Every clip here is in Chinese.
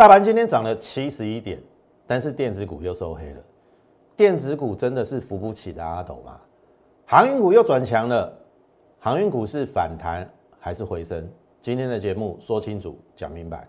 大盘今天涨了七十一点，但是电子股又收黑了。电子股真的是扶不起的阿斗吗？航运股又转强了，航运股是反弹还是回升？今天的节目说清楚、讲明白。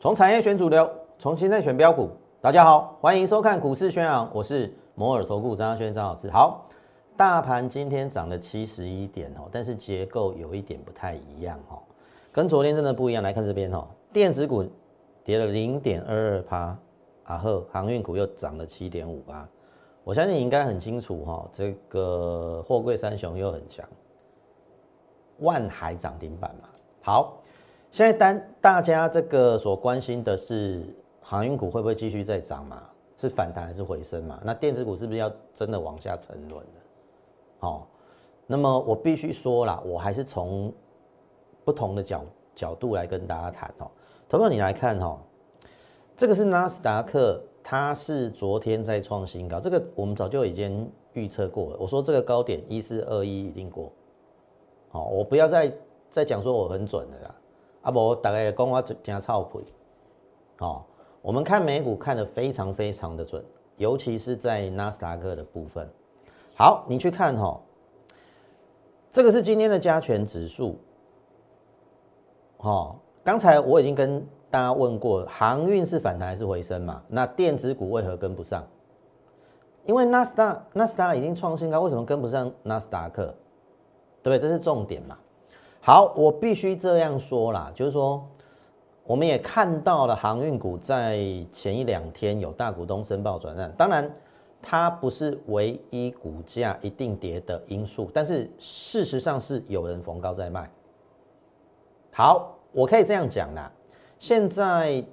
从产业选主流，从现在选标股。大家好，欢迎收看股市宣扬，我是摩尔投顾张轩张老师。好，大盘今天涨了七十一点哦，但是结构有一点不太一样哦，跟昨天真的不一样。来看这边哦，电子股跌了零点二二趴，然后航运股又涨了七点五八。我相信你应该很清楚哈，这个货柜三雄又很强，万海涨停板嘛。好。现在单大家这个所关心的是航运股会不会继续再涨嘛？是反弹还是回升嘛？那电子股是不是要真的往下沉沦了？好，那么我必须说了，我还是从不同的角角度来跟大家谈哦。投票你来看哈，这个是纳斯达克，它是昨天在创新高，这个我们早就已经预测过了。我说这个高点一四二一一定过，好，我不要再再讲说我很准的啦。啊不，大概讲我真操配，好，我们看美股看得非常非常的准，尤其是在纳斯达克的部分。好，你去看哈，这个是今天的加权指数，好，刚才我已经跟大家问过，航运是反弹还是回升嘛？那电子股为何跟不上？因为纳斯达纳斯达已经创新高，为什么跟不上纳斯达克？对不对？这是重点嘛？好，我必须这样说啦，就是说，我们也看到了航运股在前一两天有大股东申报转让，当然它不是唯一股价一定跌的因素，但是事实上是有人逢高在卖。好，我可以这样讲啦，现在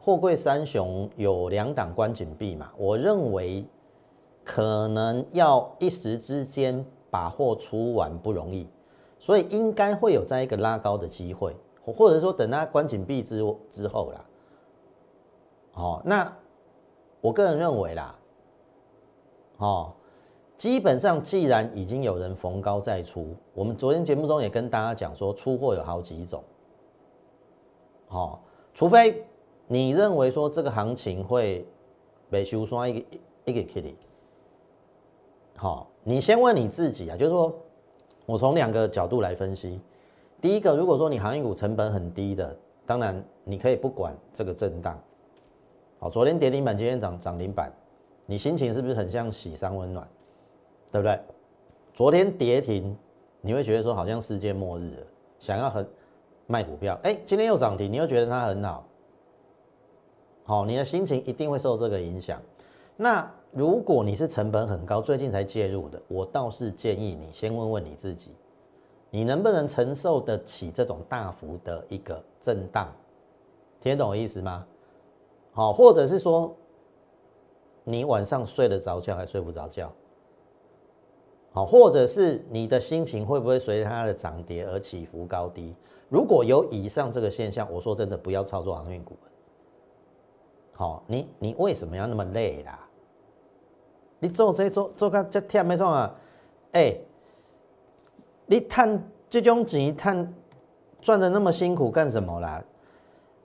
货柜三雄有两档关紧闭嘛，我认为可能要一时之间把货出完不容易。所以应该会有这样一个拉高的机会，或者说等它关紧闭之之后啦，哦，那我个人认为啦，哦，基本上既然已经有人逢高再出，我们昨天节目中也跟大家讲说，出货有好几种，哦，除非你认为说这个行情会被修刷一个一个 Kitty，好，你先问你自己啊，就是说。我从两个角度来分析，第一个，如果说你航运股成本很低的，当然你可以不管这个震荡。好，昨天跌停板，今天涨涨停板，你心情是不是很像喜上温暖，对不对？昨天跌停，你会觉得说好像世界末日了，想要很卖股票，哎，今天又涨停，你又觉得它很好，好，你的心情一定会受这个影响。那如果你是成本很高，最近才介入的，我倒是建议你先问问你自己，你能不能承受得起这种大幅的一个震荡？听懂我意思吗？好，或者是说你晚上睡得着觉还睡不着觉？好，或者是你的心情会不会随着它的涨跌而起伏高低？如果有以上这个现象，我说真的，不要操作航运股。好，你你为什么要那么累啦？你做这做做看这忝的创啊？哎，你赚这种钱赚赚的那么辛苦干什么啦？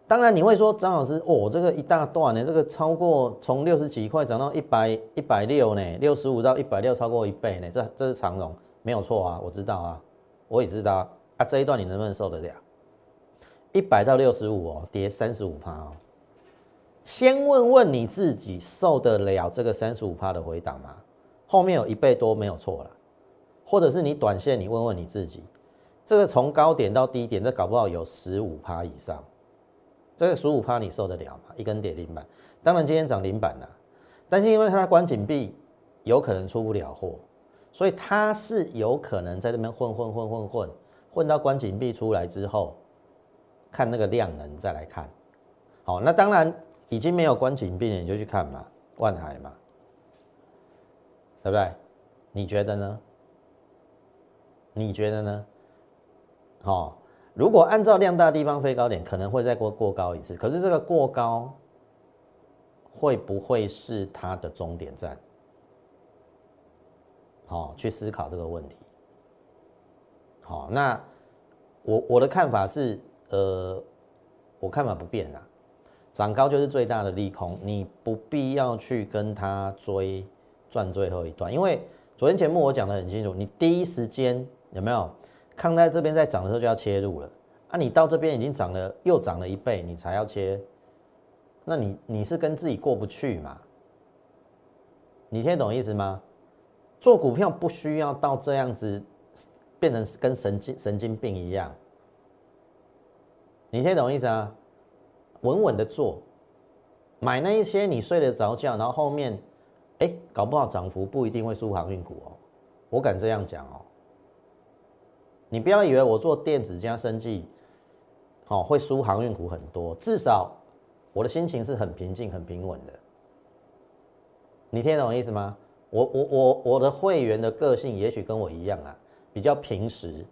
当然你会说张老师，哦，这个一大段呢，这个超过从六十几块涨到一百一百六呢，六十五到一百六超过一倍呢，这这是长龙没有错啊，我知道啊，我也知道啊，这一段你能不能受得了？一百到六十五哦，跌三十五趴哦。先问问你自己受得了这个三十五趴的回档吗？后面有一倍多没有错了，或者是你短线你问问你自己，这个从高点到低点，这搞不好有十五趴以上，这个十五趴你受得了吗？一根跌停板，当然今天涨停板了，但是因为它关紧闭，有可能出不了货，所以它是有可能在这边混混混混混混到关紧闭出来之后，看那个量能再来看，好，那当然。已经没有关紧闭了，你就去看嘛，万海嘛，对不对？你觉得呢？你觉得呢？好，如果按照量大地方飞高点，可能会再过过高一次。可是这个过高会不会是它的终点站？好去思考这个问题。好，那我我的看法是，呃，我看法不变啦，涨高就是最大的利空，你不必要去跟它追赚最后一段，因为昨天节目我讲的很清楚，你第一时间有没有看在这边在涨的时候就要切入了啊？你到这边已经涨了又涨了一倍，你才要切，那你你是跟自己过不去嘛？你听懂意思吗？做股票不需要到这样子，变成跟神经神经病一样。你听懂意思啊？稳稳的做，买那一些你睡得着觉，然后后面，哎，搞不好涨幅不一定会输航运股哦。我敢这样讲哦。你不要以为我做电子加生技，哦，会输航运股很多。至少我的心情是很平静、很平稳的。你听懂我意思吗？我我我我的会员的个性也许跟我一样啊，比较平实，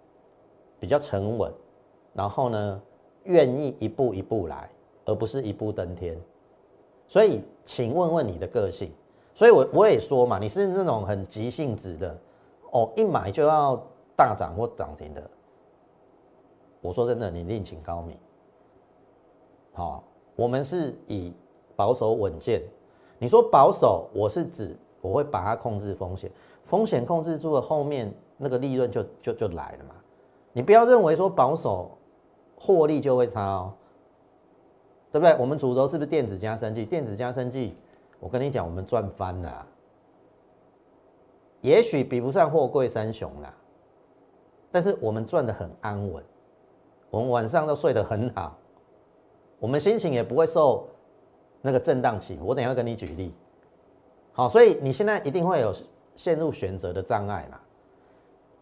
比较沉稳，然后呢，愿意一步一步来，而不是一步登天。所以，请问问你的个性。所以我我也说嘛，你是那种很急性子的，哦，一买就要大涨或涨停的。我说真的，你另请高明。好，我们是以保守稳健。你说保守，我是指我会把它控制风险，风险控制住了，后面那个利润就就就来了嘛。你不要认为说保守获利就会差哦，对不对？我们主轴是不是电子加生技？电子加生技，我跟你讲，我们赚翻了，也许比不上货柜三雄啦，但是我们赚的很安稳，我们晚上都睡得很好，我们心情也不会受。那个震荡期，我等下跟你举例。好，所以你现在一定会有陷入选择的障碍嘛？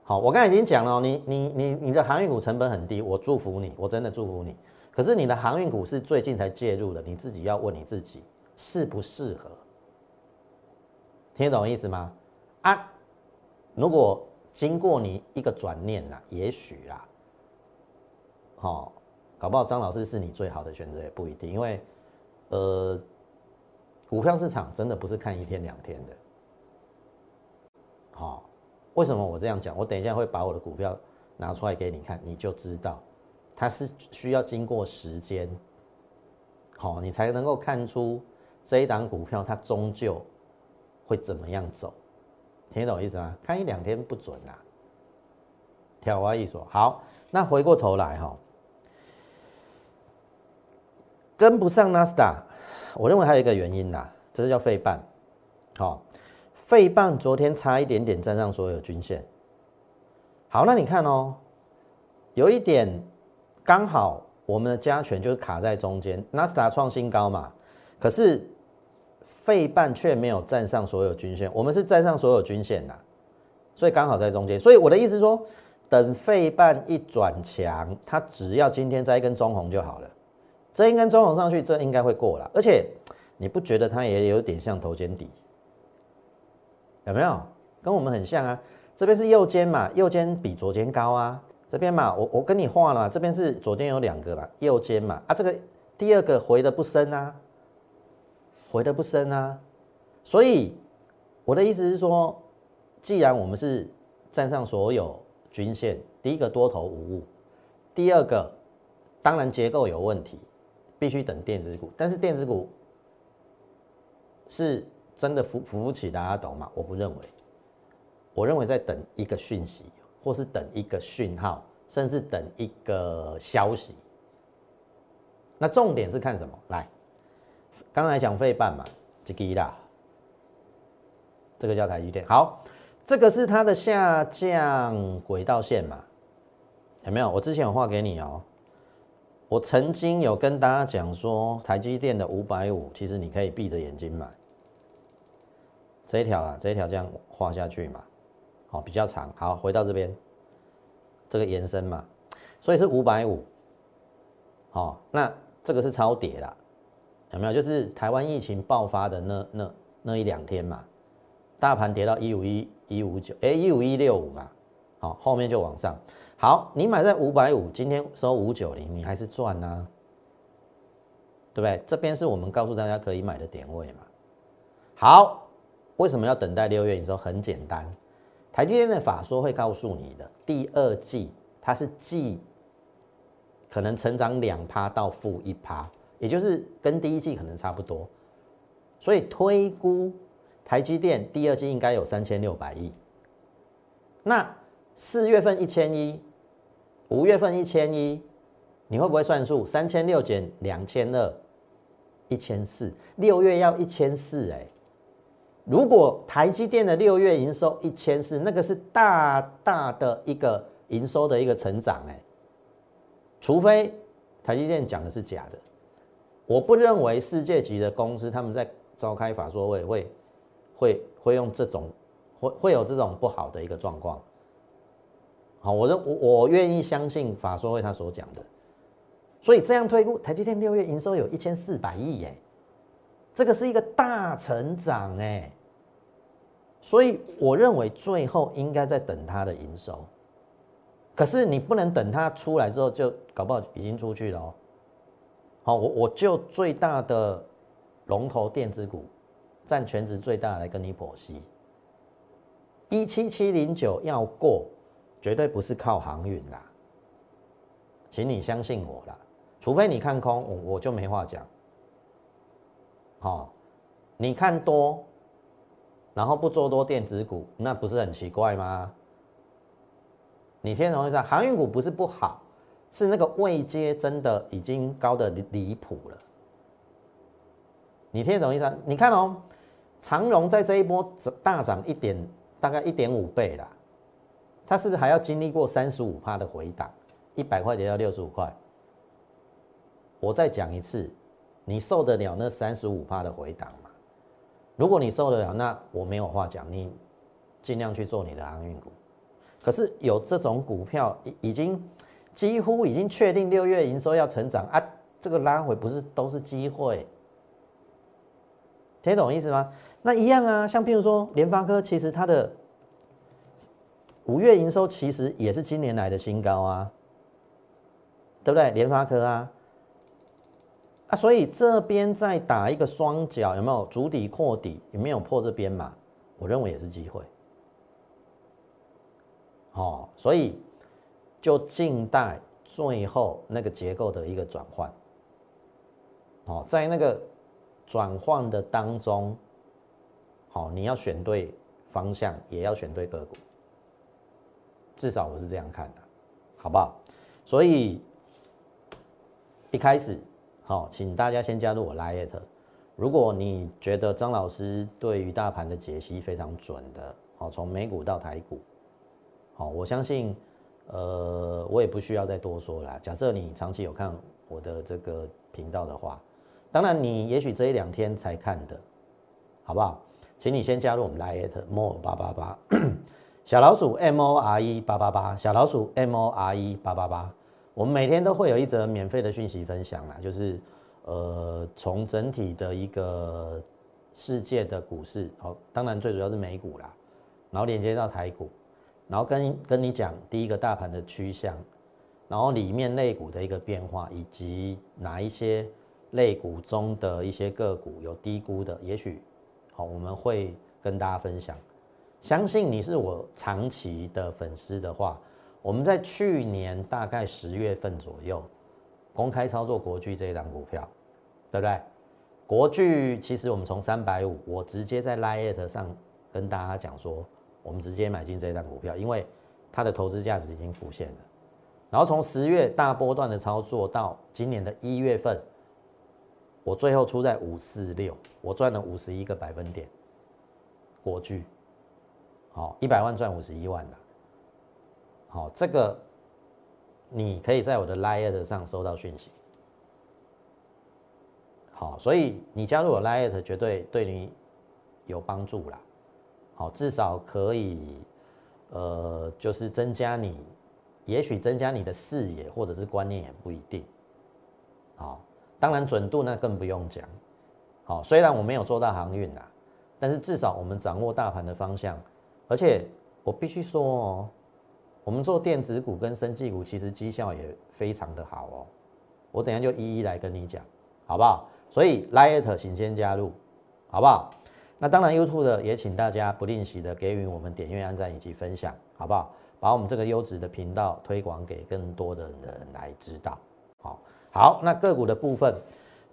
好，我刚才已经讲了，你你你你的航运股成本很低，我祝福你，我真的祝福你。可是你的航运股是最近才介入的，你自己要问你自己适不适合？听得懂意思吗？啊，如果经过你一个转念呐，也许啦，好，搞不好张老师是你最好的选择也不一定，因为。呃，股票市场真的不是看一天两天的。好，为什么我这样讲？我等一下会把我的股票拿出来给你看，你就知道它是需要经过时间，好，你才能够看出这一档股票它终究会怎么样走。听得懂意思吗？看一两天不准啦。挑花一说好，那回过头来哈。跟不上纳斯达，我认为还有一个原因呐，这是叫费半。好，费半昨天差一点点站上所有均线。好，那你看哦，有一点刚好我们的加权就是卡在中间，纳斯达创新高嘛，可是费半却没有站上所有均线，我们是站上所有均线的，所以刚好在中间。所以我的意思说，等费半一转强，它只要今天再一根中红就好了。这一根中红上去，这应该会过了。而且你不觉得它也有点像头肩底？有没有？跟我们很像啊。这边是右肩嘛，右肩比左肩高啊。这边嘛，我我跟你画了，这边是左肩有两个嘛，右肩嘛。啊，这个第二个回的不深啊，回的不深啊。所以我的意思是说，既然我们是站上所有均线，第一个多头无误，第二个当然结构有问题。必须等电子股，但是电子股是真的扶扶不起，大家懂吗？我不认为，我认为在等一个讯息，或是等一个讯号，甚至等一个消息。那重点是看什么？来，刚才讲费半嘛，这个啦，这个叫台积电。好，这个是它的下降轨道线嘛？有没有？我之前有画给你哦。我曾经有跟大家讲说，台积电的五百五，其实你可以闭着眼睛买。这一条啊，这一条这样画下去嘛，好，比较长。好，回到这边，这个延伸嘛，所以是五百五。好，那这个是超跌啦，有没有？就是台湾疫情爆发的那那那一两天嘛，大盘跌到一五一一五九，哎，一五一六五嘛，好，后面就往上。好，你买在五百五，今天收五九零，你还是赚呐，对不对？这边是我们告诉大家可以买的点位嘛。好，为什么要等待六月？你说很简单，台积电的法说会告诉你的，第二季它是季可能成长两趴到负一趴，也就是跟第一季可能差不多，所以推估台积电第二季应该有三千六百亿。那四月份一千一，五月份一千一，你会不会算数？三千六减两千二，一千四。六月要一千四，哎，如果台积电的六月营收一千四，那个是大大的一个营收的一个成长，哎，除非台积电讲的是假的，我不认为世界级的公司他们在召开法说会会会会用这种。会会有这种不好的一个状况，好，我认我我愿意相信法说会他所讲的，所以这样推估，台积电六月营收有一千四百亿耶，这个是一个大成长哎，所以我认为最后应该在等它的营收，可是你不能等它出来之后就搞不好已经出去了哦，好，我我就最大的龙头电子股占全值最大来跟你剖析。一七七零九要过，绝对不是靠航运啦，请你相信我啦，除非你看空，我我就没话讲。好，你看多，然后不做多电子股，那不是很奇怪吗？你听懂意思？航运股不是不好，是那个位阶真的已经高的离离谱了。你听得懂意思？你看哦，长荣在这一波大涨一点。大概一点五倍啦，它是不是还要经历过三十五趴的回档？一百块跌到六十五块，我再讲一次，你受得了那三十五趴的回档吗？如果你受得了，那我没有话讲，你尽量去做你的航运股。可是有这种股票已已经几乎已经确定六月营收要成长啊，这个拉回不是都是机会？听懂意思吗？那一样啊，像譬如说联发科，其实它的五月营收其实也是今年来的新高啊，对不对？联发科啊，啊，所以这边再打一个双脚，有没有足底扩底？有没有破这边嘛？我认为也是机会。哦，所以就静待最后那个结构的一个转换。哦，在那个转换的当中。好，你要选对方向，也要选对个股，至少我是这样看的，好不好？所以一开始，好，请大家先加入我 Lite。如果你觉得张老师对于大盘的解析非常准的，好，从美股到台股，好，我相信，呃，我也不需要再多说了。假设你长期有看我的这个频道的话，当然你也许这一两天才看的，好不好？请你先加入我们 Lite More 八八八 小老鼠 M O R E 八八八小老鼠 M O R E 八八八，我们每天都会有一则免费的讯息分享啦，就是呃从整体的一个世界的股市，好，当然最主要是美股啦，然后连接到台股，然后跟跟你讲第一个大盘的趋向，然后里面类股的一个变化，以及哪一些类股中的一些个股有低估的，也许。好，我们会跟大家分享。相信你是我长期的粉丝的话，我们在去年大概十月份左右公开操作国巨这一档股票，对不对？国巨其实我们从三百五，我直接在 Lite 上跟大家讲说，我们直接买进这一档股票，因为它的投资价值已经浮现了。然后从十月大波段的操作到今年的一月份。我最后出在五四六，我赚了五十一个百分点。国巨，好，一百万赚五十一万的，好，这个你可以在我的 Lite 上收到讯息。好，所以你加入我 Lite 绝对对你有帮助啦。好，至少可以，呃，就是增加你，也许增加你的视野或者是观念也不一定。好。当然准度那更不用讲，好，虽然我没有做到航运啦，但是至少我们掌握大盘的方向，而且我必须说哦，我们做电子股跟生技股其实绩效也非常的好哦，我等下就一一来跟你讲，好不好？所以 Lite 请先加入，好不好？那当然 YouTube 的也请大家不吝惜的给予我们点阅、按赞以及分享，好不好？把我们这个优质的频道推广给更多的人来知道。好，好，那个股的部分，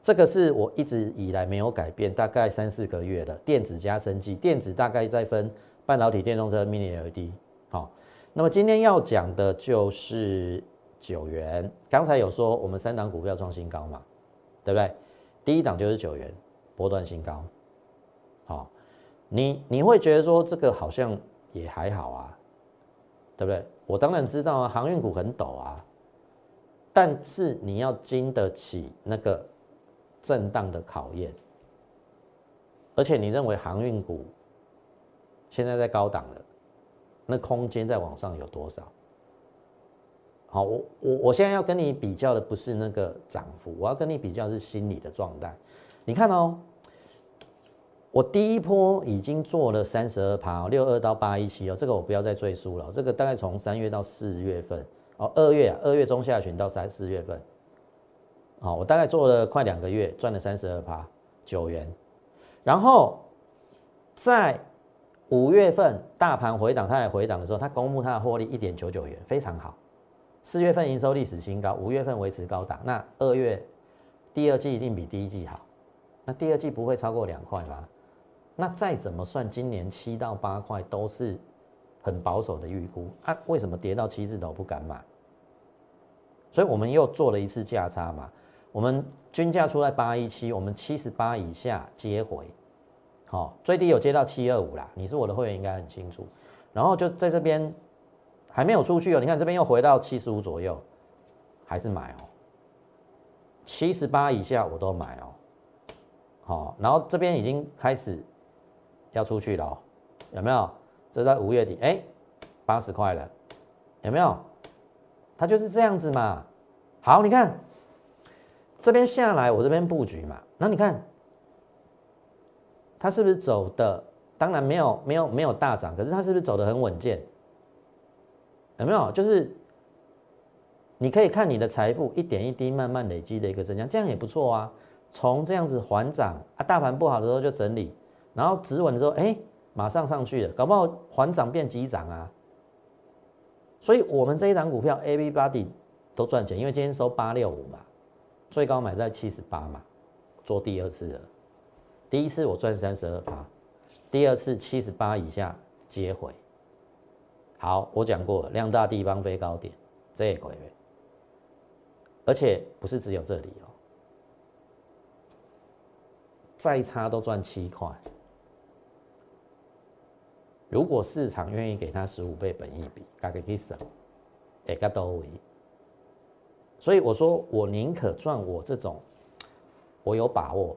这个是我一直以来没有改变，大概三四个月的电子加升级，电子大概在分半导体、电动车、Mini LED。好，那么今天要讲的就是九元，刚才有说我们三档股票创新高嘛，对不对？第一档就是九元，波段新高。好，你你会觉得说这个好像也还好啊，对不对？我当然知道啊，航运股很陡啊，但是你要经得起那个震荡的考验，而且你认为航运股现在在高档了，那空间在往上有多少？好，我我我现在要跟你比较的不是那个涨幅，我要跟你比较是心理的状态。你看哦，我第一波已经做了三十二趴，六二到八一七哦，这个我不要再赘述了。这个大概从三月到四月份哦，二月啊，二月中下旬到三四月份，好，我大概做了快两个月，赚了三十二趴九元。然后在五月份大盘回档，它也回档的时候，它公布它的获利一点九九元，非常好。四月份营收历史新高，五月份维持高档，那二月第二季一定比第一季好，那第二季不会超过两块吗？那再怎么算，今年七到八块都是很保守的预估啊。为什么跌到七字头不敢买？所以我们又做了一次价差嘛，我们均价出在八一七，我们七十八以下接回，好，最低有接到七二五啦。你是我的会员应该很清楚，然后就在这边。还没有出去哦，你看这边又回到七十五左右，还是买哦。七十八以下我都买哦。好，然后这边已经开始要出去了哦，有没有？这在五月底，哎，八十块了，有没有？它就是这样子嘛。好，你看这边下来，我这边布局嘛，那你看它是不是走的？当然没有，没有，没有大涨，可是它是不是走的很稳健？有没有？就是你可以看你的财富一点一滴慢慢累积的一个增加，这样也不错啊。从这样子缓涨啊，大盘不好的时候就整理，然后止稳的时候，哎，马上上去了，搞不好缓涨变急涨啊。所以，我们这一档股票 A B Body 都赚钱，因为今天收八六五嘛，最高买在七十八嘛，做第二次了。第一次我赚三十二趴，第二次七十八以下接回。好，我讲过量大地方飞高点，这也可以，而且不是只有这里哦，再差都赚七块。如果市场愿意给他十五倍本益比，大概可以省，也个都为。所以我说，我宁可赚我这种，我有把握，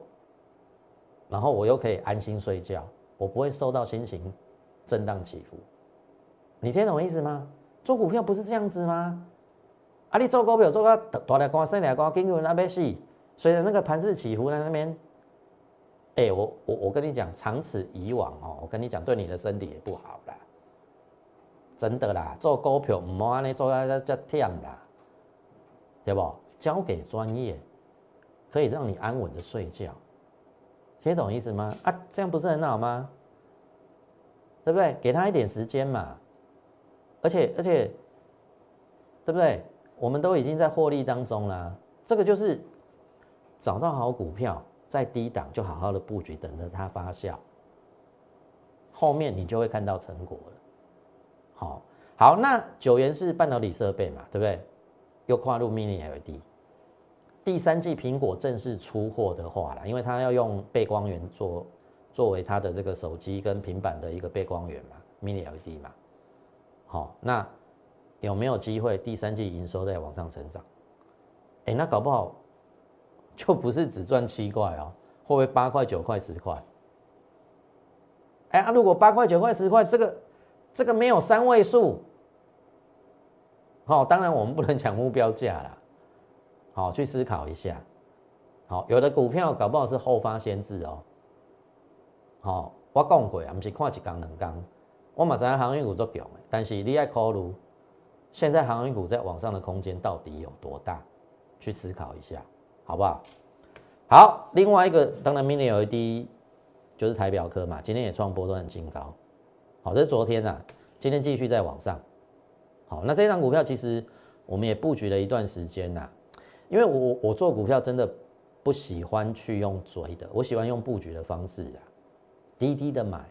然后我又可以安心睡觉，我不会受到心情震荡起伏。你听懂我意思吗？做股票不是这样子吗？啊，你做股票做个大来光、小来光，经过那边是随着那个盘势起伏在那边。哎，我我我跟你讲，长此以往哦，我跟你讲，对你的身体也不好啦。真的啦，做股票唔好安尼做啊，这这忝啦，对不？交给专业，可以让你安稳的睡觉。听懂意思吗？啊，这样不是很好吗？对不对？给他一点时间嘛。而且而且，对不对？我们都已经在获利当中啦。这个就是找到好股票，在低档就好好的布局，等着它发酵，后面你就会看到成果了。好，好，那九元是半导体设备嘛，对不对？又跨入 Mini LED，第三季苹果正式出货的话啦，因为它要用背光源做作为它的这个手机跟平板的一个背光源嘛，Mini LED 嘛。好，那有没有机会第三季营收在往上成长？哎，那搞不好就不是只赚七块哦，会不会八块、九块、十块？哎啊，如果八块、九块、十块，这个这个没有三位数，好，当然我们不能讲目标价啦。好，去思考一下。好，有的股票搞不好是后发先至哦。好，我讲过啊，不是看一缸两缸。我马在航运股做强的，但是你爱考虑现在航运股在网上的空间到底有多大？去思考一下，好不好？好，另外一个当然 Mini LED 就是台表科嘛，今天也创波段新高。好，这是昨天呐，今天继续在往上。好，那这张股票其实我们也布局了一段时间呐，因为我我做股票真的不喜欢去用追的，我喜欢用布局的方式啊，低低的买，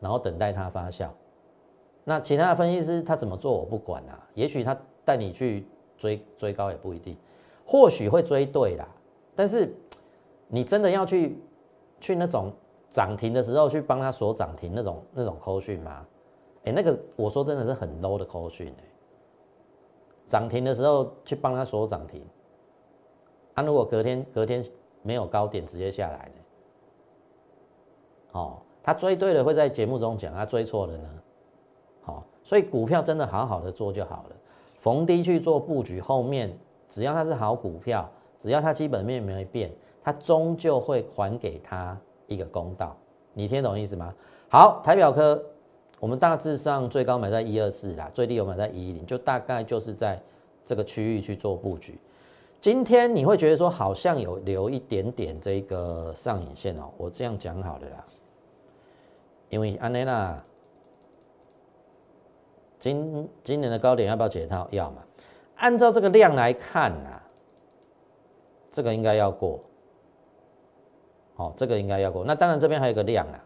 然后等待它发酵。那其他的分析师他怎么做我不管啊，也许他带你去追追高也不一定，或许会追对啦，但是你真的要去去那种涨停的时候去帮他锁涨停那种那种扣讯吗？哎，那个我说真的是很 low 的扣讯哎，涨停的时候去帮他锁涨停，啊，如果隔天隔天没有高点直接下来呢？哦，他追对了会在节目中讲，他追错了呢？好，所以股票真的好好的做就好了，逢低去做布局，后面只要它是好股票，只要它基本面没变，它终究会还给他一个公道。你听懂意思吗？好，台表科。我们大致上最高买在一二四啦，最低有买在一一零，就大概就是在这个区域去做布局。今天你会觉得说好像有留一点点这个上影线哦，我这样讲好了啦，因为安内娜今今年的高点要不要解套？要嘛。按照这个量来看呐，这个应该要过，好，这个应该要过。那当然这边还有个量啊。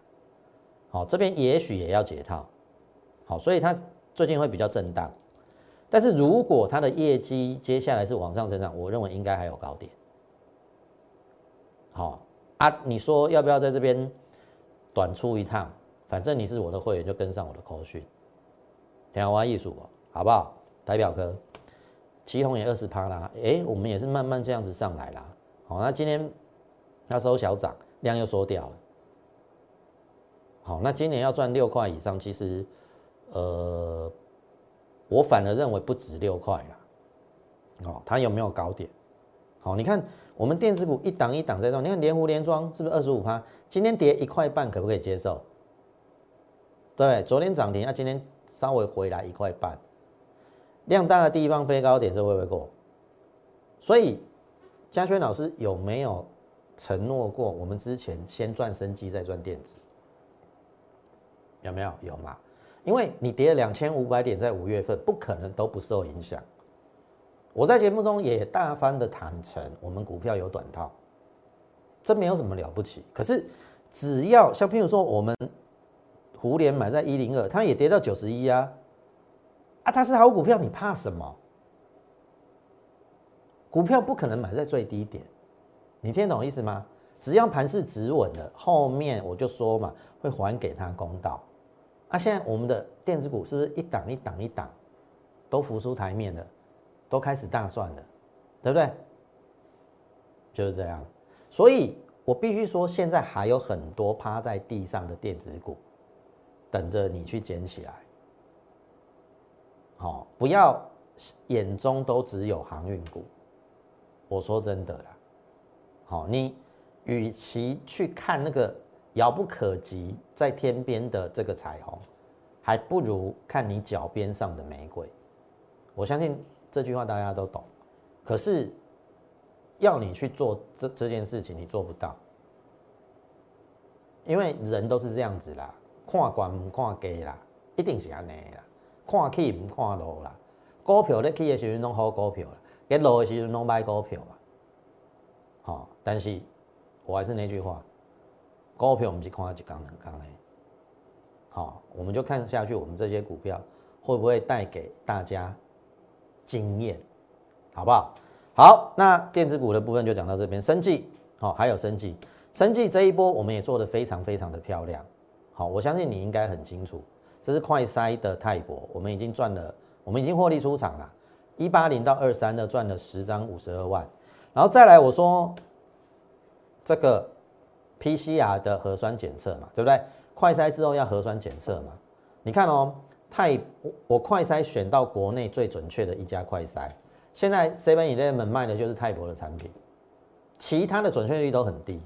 好，这边也许也要解套，好，所以它最近会比较震荡，但是如果它的业绩接下来是往上增长，我认为应该还有高点。好啊，你说要不要在这边短出一趟？反正你是我的会员，就跟上我的口讯，天花艺术，好不好？代表哥，旗红也二十趴啦，哎，我们也是慢慢这样子上来啦。好，那今天那收小涨，量又缩掉了。好，那今年要赚六块以上，其实，呃，我反而认为不止六块啦。哦，它有没有高点？好，你看我们电子股一档一档在动，你看连湖连庄是不是二十五趴？今天跌一块半，可不可以接受？对，昨天涨停，那今天稍微回来一块半，量大的地方飞高点，这会不会过？所以嘉轩老师有没有承诺过，我们之前先赚生机，再赚电子？有没有有吗？因为你跌了两千五百点，在五月份不可能都不受影响。我在节目中也大方的坦诚，我们股票有短套，这没有什么了不起。可是只要像譬如说，我们胡联买在一零二，它也跌到九十一啊，啊，它是好股票，你怕什么？股票不可能买在最低点，你听懂意思吗？只要盘是止稳了，后面我就说嘛，会还给他公道。那现在我们的电子股是不是一档一档一档都浮出台面了，都开始大赚了，对不对？就是这样。所以我必须说，现在还有很多趴在地上的电子股，等着你去捡起来。好，不要眼中都只有航运股。我说真的啦，好，你与其去看那个。遥不可及，在天边的这个彩虹，还不如看你脚边上的玫瑰。我相信这句话大家都懂。可是要你去做这这件事情，你做不到，因为人都是这样子啦，看管不看低啦，一定是安尼啦，看起不看落啦。股票咧起的时候拢好股票啦，跌落的时候拢歹股票嘛。好，但是我还是那句话。股票我们是看一缸两缸诶，好，我们就看下去，我们这些股票会不会带给大家经验，好不好？好，那电子股的部分就讲到这边，生计，好，还有生计，生计这一波我们也做得非常非常的漂亮，好，我相信你应该很清楚，这是快筛的泰博，我们已经赚了，我们已经获利出场了，一八零到二三的赚了十张五十二万，然后再来我说这个。PCR 的核酸检测嘛，对不对？快筛之后要核酸检测嘛？你看哦，泰我我快筛选到国内最准确的一家快筛，现在 Seven Eleven 卖的就是泰博的产品，其他的准确率都很低。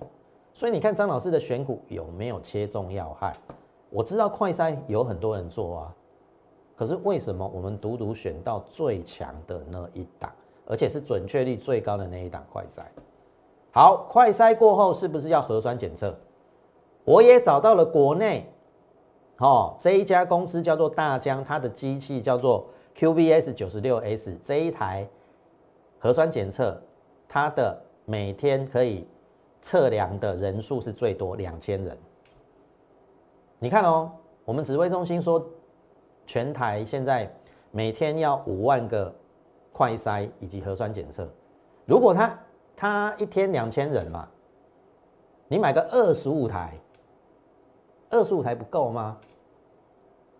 所以你看张老师的选股有没有切中要害？我知道快筛有很多人做啊，可是为什么我们独独选到最强的那一档，而且是准确率最高的那一档快筛？好，快筛过后是不是要核酸检测？我也找到了国内，哦，这一家公司叫做大疆，它的机器叫做 QBS 九十六 S，这一台核酸检测，它的每天可以测量的人数是最多两千人。你看哦，我们指挥中心说，全台现在每天要五万个快筛以及核酸检测，如果他他一天两千人嘛，你买个二十五台，二十五台不够吗？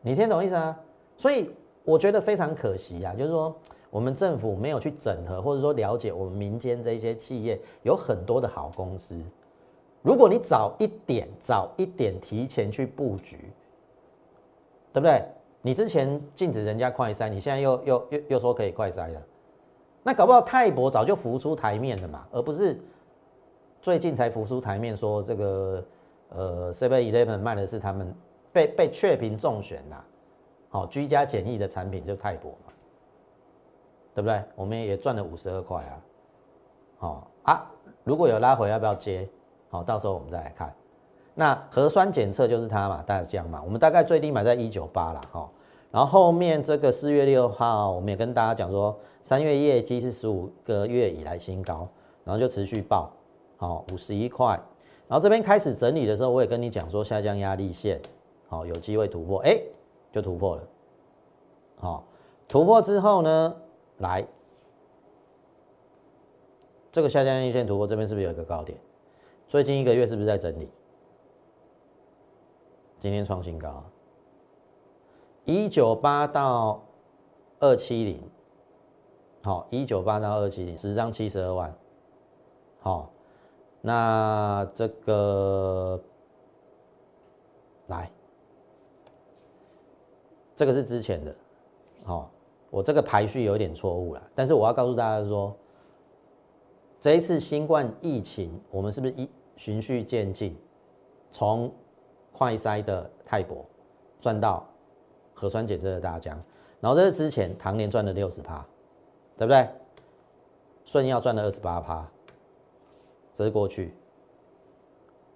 你听懂意思啊？所以我觉得非常可惜啊，就是说我们政府没有去整合，或者说了解我们民间这些企业有很多的好公司。如果你早一点、早一点提前去布局，对不对？你之前禁止人家快筛，你现在又又又又说可以快筛了，那搞不好泰博早就浮出台面了嘛，而不是最近才浮出台面说这个呃 Seven Eleven 卖的是他们被被确评中选呐，好居家简易的产品就泰博嘛，对不对？我们也赚了五十二块啊，好啊，如果有拉回要不要接？好，到时候我们再来看。那核酸检测就是它嘛，大概这样嘛，我们大概最低买在一九八了哈。然后后面这个四月六号，我们也跟大家讲说，三月业绩是十五个月以来新高，然后就持续爆，好五十一块。然后这边开始整理的时候，我也跟你讲说下降压力线，好有机会突破，哎，就突破了。好，突破之后呢，来这个下降压力线突破，这边是不是有一个高点？最近一个月是不是在整理？今天创新高，一九八到二七零，好，一九八到二七零，十张七十二万，好，那这个来，这个是之前的，好，我这个排序有点错误了，但是我要告诉大家说，这一次新冠疫情，我们是不是一？循序渐进，从快筛的泰博赚到核酸检测的大疆，然后这是之前唐年赚了六十趴，对不对？顺耀赚了二十八趴，这是过去。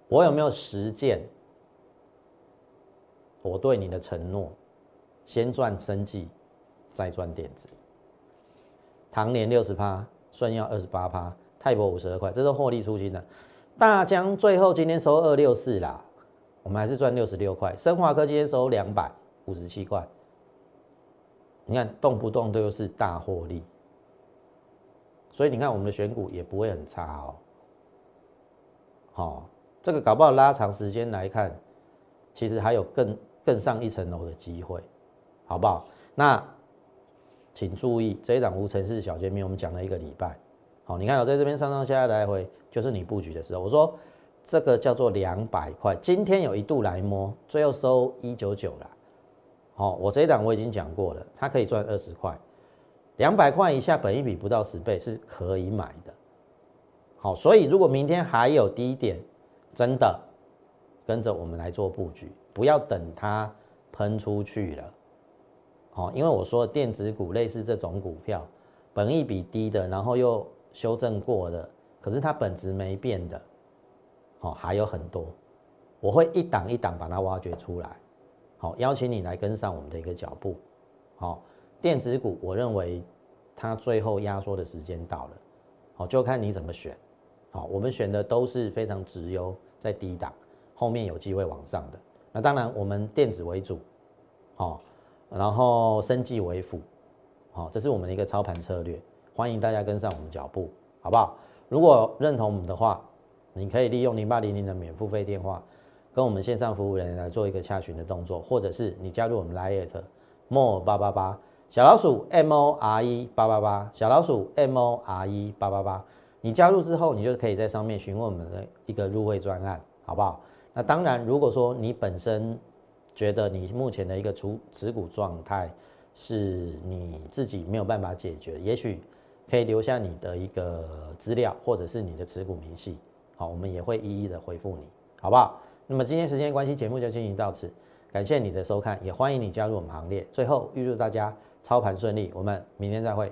我有没有实践我对你的承诺？先赚生计，再赚电子。唐年六十趴，顺耀二十八趴，泰博五十二块，这是获利出清的。大疆最后今天收二六四啦，我们还是赚六十六块。生华科今天收两百五十七块，你看动不动都又是大获利，所以你看我们的选股也不会很差哦。好，这个搞不好拉长时间来看，其实还有更更上一层楼的机会，好不好？那请注意这一档无城市小见面，我们讲了一个礼拜。好，你看我在这边上上下下来回，就是你布局的时候，我说这个叫做两百块，今天有一度来摸，最后收一九九了。好，我这一档我已经讲过了，它可以赚二十块，两百块以下，本一比不到十倍是可以买的。好，所以如果明天还有低点，真的跟着我们来做布局，不要等它喷出去了。好，因为我说电子股类似这种股票，本一比低的，然后又修正过的，可是它本质没变的，好还有很多，我会一档一档把它挖掘出来，好邀请你来跟上我们的一个脚步，好电子股我认为它最后压缩的时间到了，好就看你怎么选，好我们选的都是非常直优在低档，后面有机会往上的，那当然我们电子为主，好然后生技为辅，好这是我们的一个操盘策略。欢迎大家跟上我们脚步，好不好？如果认同我们的话，你可以利用零八零零的免付费电话，跟我们线上服务人员来做一个洽询的动作，或者是你加入我们 Line more 八八八小老鼠 M O R E 八八八小老鼠 M O R E 八八八，你加入之后，你就可以在上面询问我们的一个入会专案，好不好？那当然，如果说你本身觉得你目前的一个持持股状态是你自己没有办法解决，也许。可以留下你的一个资料，或者是你的持股明细，好，我们也会一一的回复你，好不好？那么今天时间关系，节目就进行到此，感谢你的收看，也欢迎你加入我们行列。最后预祝大家操盘顺利，我们明天再会。